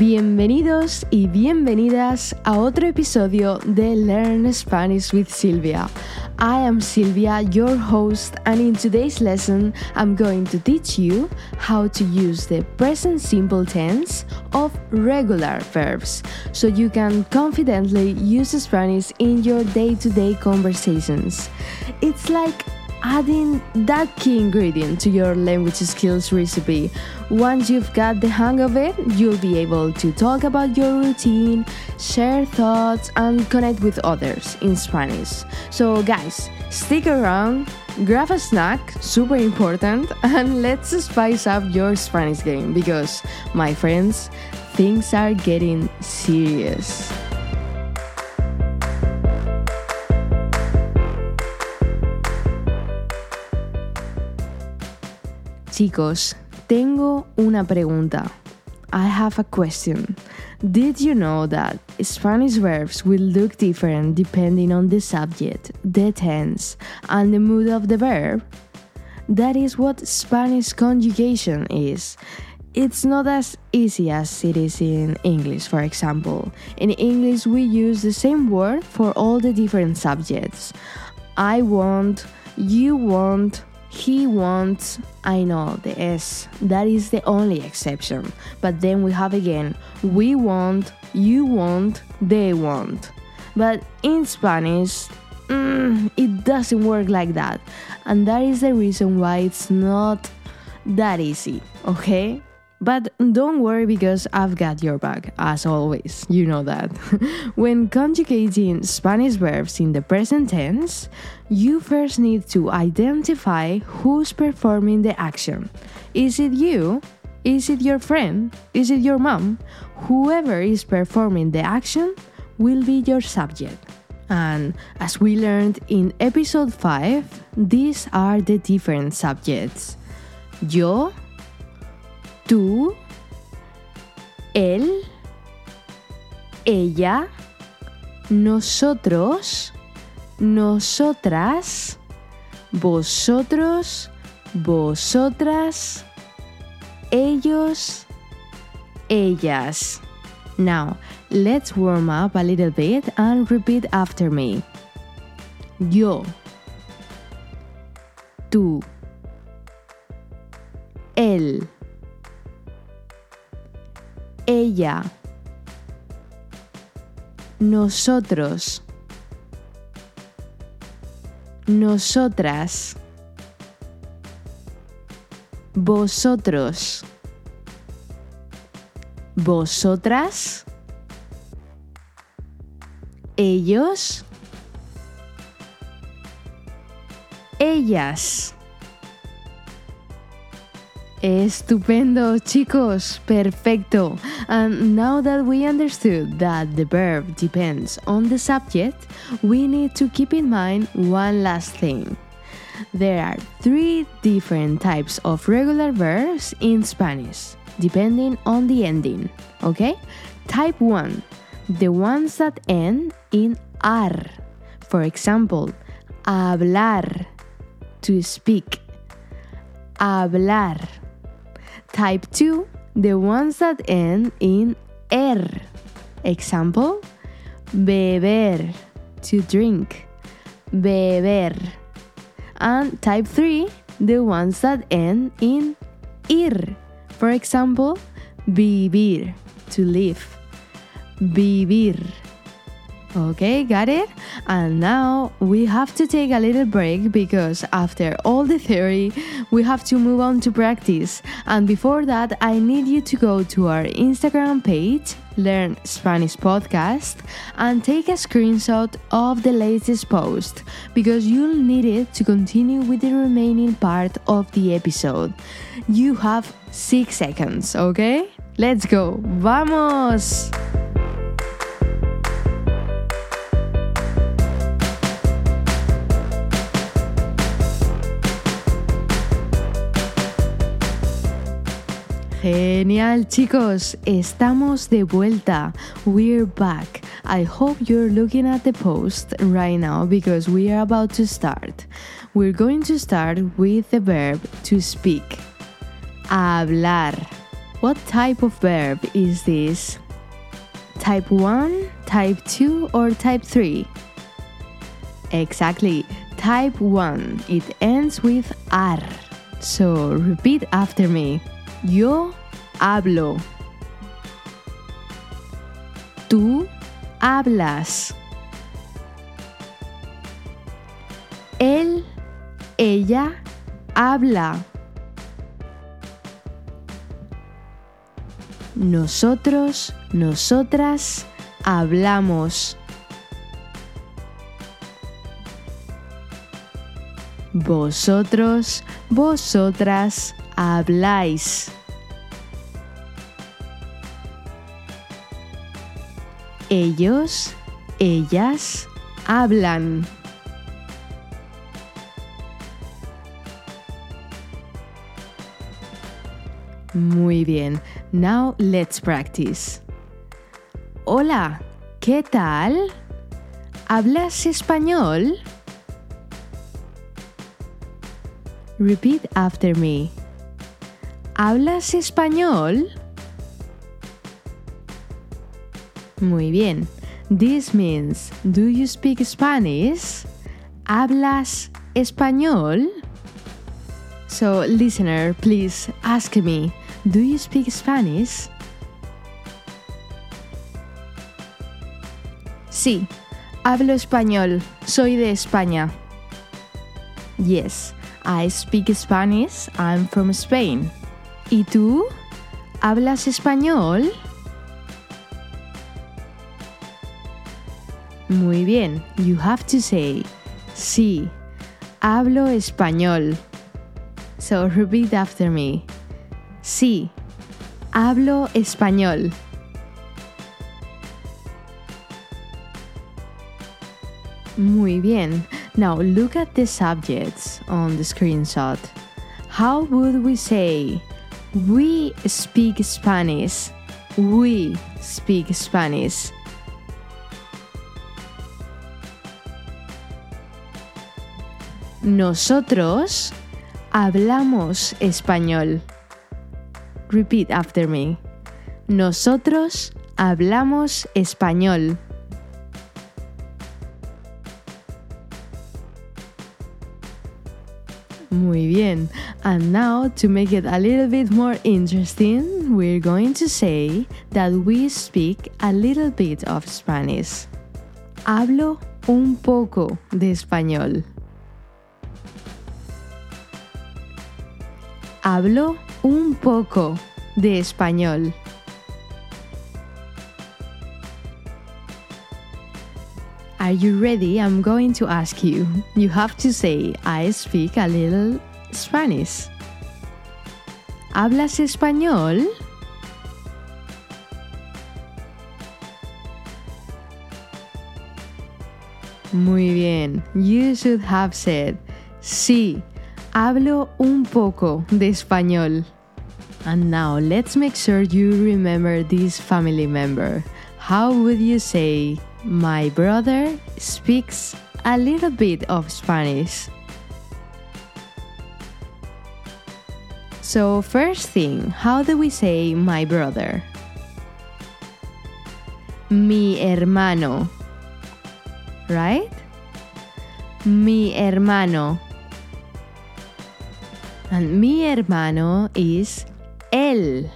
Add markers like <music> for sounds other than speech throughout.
Bienvenidos y bienvenidas a otro episodio de Learn Spanish with Silvia. I am Silvia, your host, and in today's lesson, I'm going to teach you how to use the present simple tense of regular verbs so you can confidently use Spanish in your day to day conversations. It's like adding that key ingredient to your language skills recipe. Once you've got the hang of it, you'll be able to talk about your routine, share thoughts, and connect with others in Spanish. So, guys, stick around, grab a snack, super important, <laughs> and let's spice up your Spanish game because, my friends, things are getting serious. Chicos, tengo una pregunta. I have a question. Did you know that Spanish verbs will look different depending on the subject, the tense, and the mood of the verb? That is what Spanish conjugation is. It's not as easy as it is in English, for example. In English, we use the same word for all the different subjects. I want, you want, he wants, I know, the S. That is the only exception. But then we have again, we want, you want, they want. But in Spanish, mm, it doesn't work like that. And that is the reason why it's not that easy, okay? But don't worry because I've got your back, as always. You know that. <laughs> when conjugating Spanish verbs in the present tense, you first need to identify who's performing the action. Is it you? Is it your friend? Is it your mom? Whoever is performing the action will be your subject. And as we learned in episode 5, these are the different subjects. Yo, tú, él, ella, nosotros, nosotras, vosotros, vosotras, ellos, ellas. Now, let's warm up a little bit and repeat after me. Yo, tú, él, ella, nosotros, nosotras, vosotros, vosotras, ellos, ellas. Estupendo, chicos, perfecto. And now that we understood that the verb depends on the subject, we need to keep in mind one last thing. There are three different types of regular verbs in Spanish, depending on the ending. Okay? Type 1 the ones that end in ar. For example, hablar, to speak. Hablar. Type 2, the ones that end in er. Example, beber, to drink. Beber. And type 3, the ones that end in ir. For example, vivir, to live. Vivir. Okay, got it? And now we have to take a little break because after all the theory, we have to move on to practice. And before that, I need you to go to our Instagram page, Learn Spanish Podcast, and take a screenshot of the latest post because you'll need it to continue with the remaining part of the episode. You have six seconds, okay? Let's go! Vamos! Genial chicos, estamos de vuelta. We're back. I hope you're looking at the post right now because we are about to start. We're going to start with the verb to speak. Hablar. What type of verb is this? Type 1, type 2, or type 3? Exactly, type 1. It ends with ar. So repeat after me. Yo hablo. Tú hablas. Él, ella habla. Nosotros, nosotras hablamos. Vosotros, vosotras habláis. Ellos, ellas hablan. Muy bien. Now let's practice. Hola, ¿qué tal? ¿Hablas español? Repeat after me. ¿Hablas español? Muy bien. This means, do you speak Spanish? ¿Hablas español? So, listener, please ask me, do you speak Spanish? Sí, hablo español. Soy de España. Yes, I speak Spanish. I'm from Spain. ¿Y tú? ¿Hablas español? Muy bien. You have to say, sí, hablo español. So repeat after me. Sí, hablo español. Muy bien. Now look at the subjects on the screenshot. How would we say, we speak Spanish? We speak Spanish. Nosotros hablamos español. Repeat after me. Nosotros hablamos español. Muy bien. And now, to make it a little bit more interesting, we're going to say that we speak a little bit of Spanish. Hablo un poco de español. Hablo un poco de español. Are you ready? I'm going to ask you. You have to say, I speak a little Spanish. ¿Hablas español? Muy bien. You should have said, sí, hablo un poco de español. And now let's make sure you remember this family member. How would you say, my brother speaks a little bit of Spanish? So, first thing, how do we say my brother? Mi hermano. Right? Mi hermano. And mi hermano is él.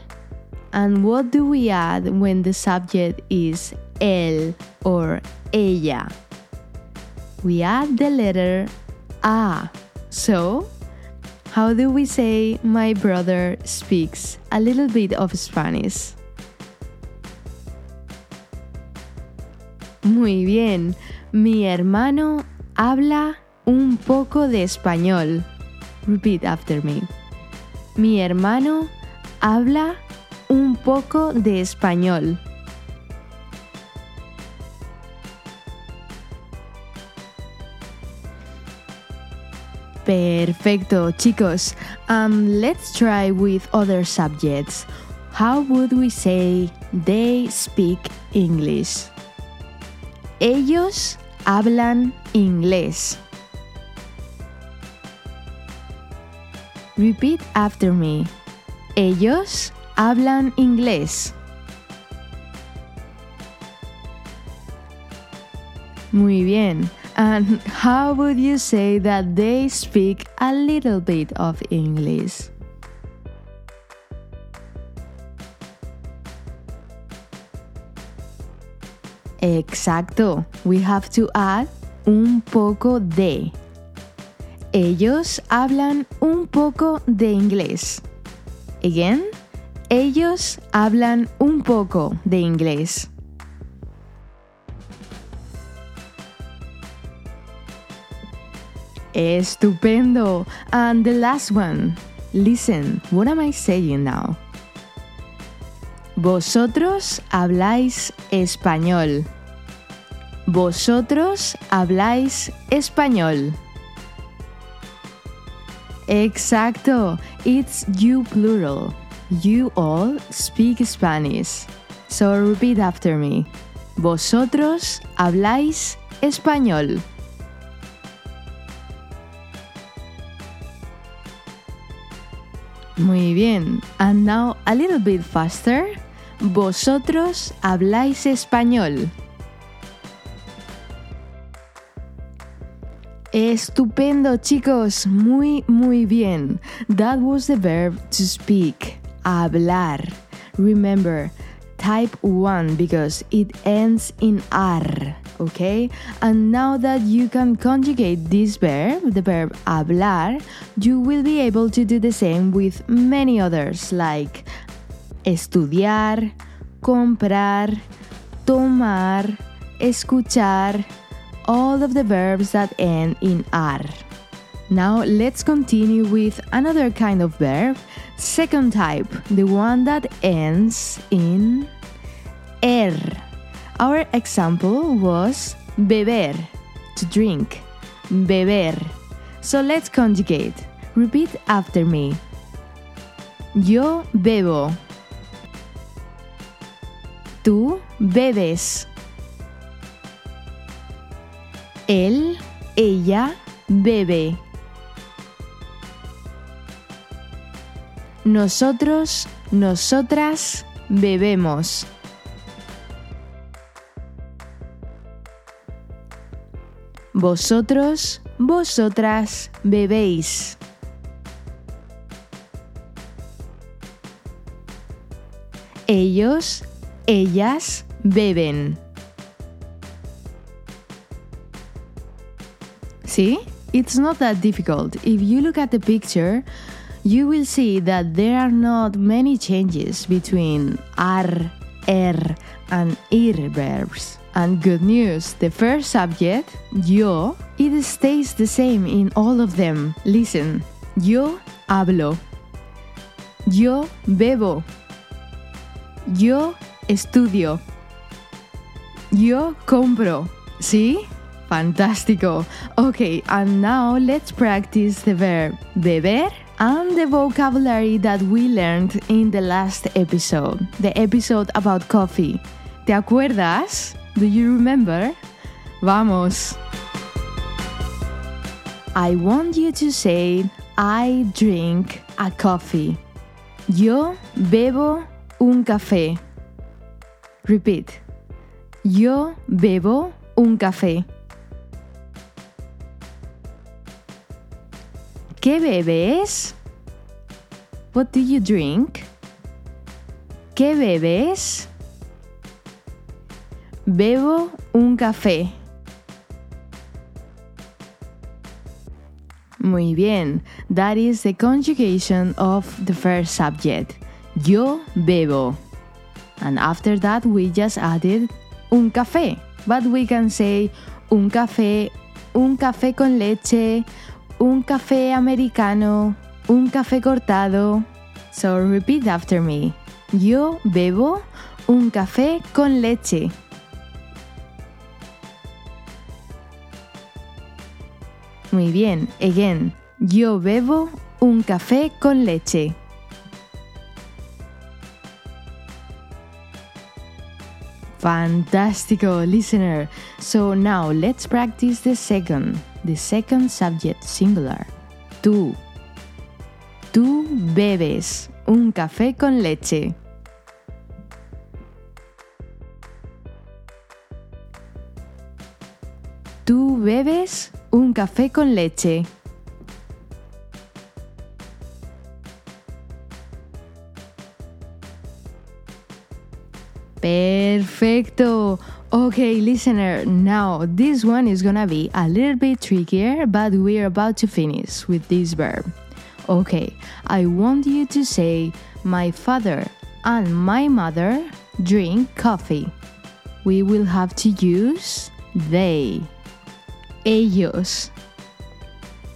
And what do we add when the subject is él or ella? We add the letter a. So, how do we say my brother speaks a little bit of Spanish? Muy bien. Mi hermano habla un poco de español. Repeat after me. Mi hermano habla un poco de español. Perfecto, chicos. Um, let's try with other subjects. How would we say they speak English? Ellos hablan inglés. Repeat after me. Ellos hablan inglés? Muy bien. And how would you say that they speak a little bit of English? Exacto. We have to add un poco de. Ellos hablan un poco de inglés. Again, ellos hablan un poco de inglés. Estupendo. And the last one. Listen, what am I saying now? Vosotros habláis español. Vosotros habláis español. Exacto. It's you plural. You all speak Spanish. So repeat after me. Vosotros habláis español. Muy bien. And now a little bit faster. Vosotros habláis español. Estupendo, chicos. Muy, muy bien. That was the verb to speak. Hablar. Remember, type 1 because it ends in ar. Okay? And now that you can conjugate this verb, the verb hablar, you will be able to do the same with many others like estudiar, comprar, tomar, escuchar, all of the verbs that end in ar. Now let's continue with another kind of verb, second type, the one that ends in er. Our example was beber, to drink, beber. So let's conjugate. Repeat after me. Yo bebo. Tú bebes. Él, ella bebe. Nosotros, nosotras bebemos. Vosotros, vosotras bebéis. Ellos, ellas beben. See? It's not that difficult. If you look at the picture, you will see that there are not many changes between ar, er, and ir verbs. And good news, the first subject, yo, it stays the same in all of them. Listen, yo hablo. Yo bebo. Yo estudio. Yo compro. ¿Sí? Fantástico. Okay, and now let's practice the verb beber and the vocabulary that we learned in the last episode, the episode about coffee. ¿Te acuerdas? Do you remember? Vamos. I want you to say, I drink a coffee. Yo bebo un café. Repeat. Yo bebo un café. ¿Qué bebes? What do you drink? ¿Qué bebes? Bebo un café. Muy bien. That is the conjugation of the first subject. Yo bebo. And after that, we just added un café. But we can say un café, un café con leche, un café americano, un café cortado. So repeat after me. Yo bebo un café con leche. Muy bien. Again. Yo bebo un café con leche. Fantastico, listener. So now let's practice the second, the second subject singular. Tú. Tú bebes. un café con leche. Tú bebes un café con leche. Perfecto. Okay, listener, now this one is gonna be a little bit trickier, but we're about to finish with this verb. Okay, I want you to say, My father and my mother drink coffee. We will have to use they. Ellos.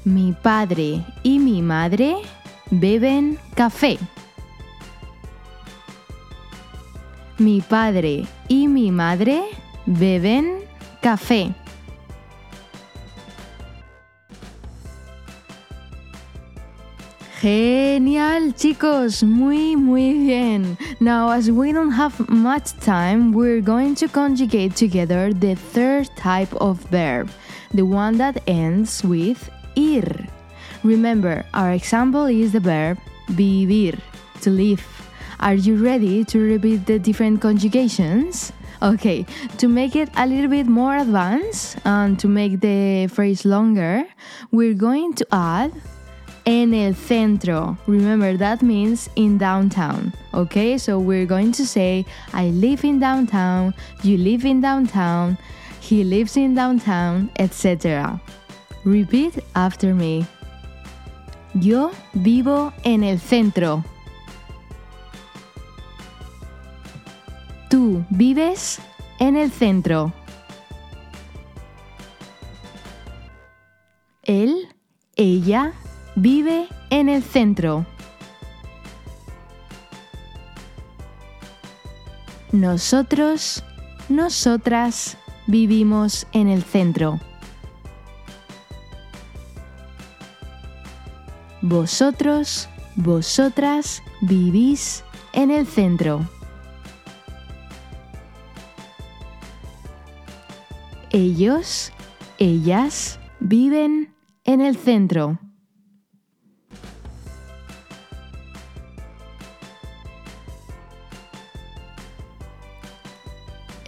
Mi padre y mi madre beben café. Mi padre y mi madre beben café. Genial, chicos, muy, muy bien. Now, as we don't have much time, we're going to conjugate together the third type of verb, the one that ends with ir. Remember, our example is the verb vivir, to live. Are you ready to repeat the different conjugations? Okay, to make it a little bit more advanced and to make the phrase longer, we're going to add en el centro. Remember, that means in downtown. Okay, so we're going to say, I live in downtown, you live in downtown, he lives in downtown, etc. Repeat after me. Yo vivo en el centro. Tú vives en el centro. Él, ella, vive en el centro. Nosotros, nosotras vivimos en el centro. Vosotros, vosotras vivís en el centro. Ellos, ellas viven en el centro.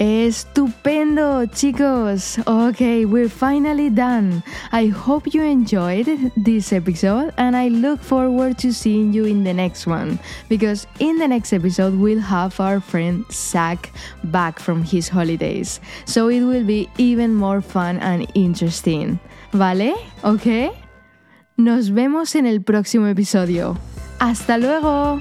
Estupendo, chicos. Okay, we're finally done. I hope you enjoyed this episode and I look forward to seeing you in the next one because in the next episode we'll have our friend Zach back from his holidays. So it will be even more fun and interesting. ¿Vale? ¿Ok? Nos vemos en el próximo episodio. ¡Hasta luego!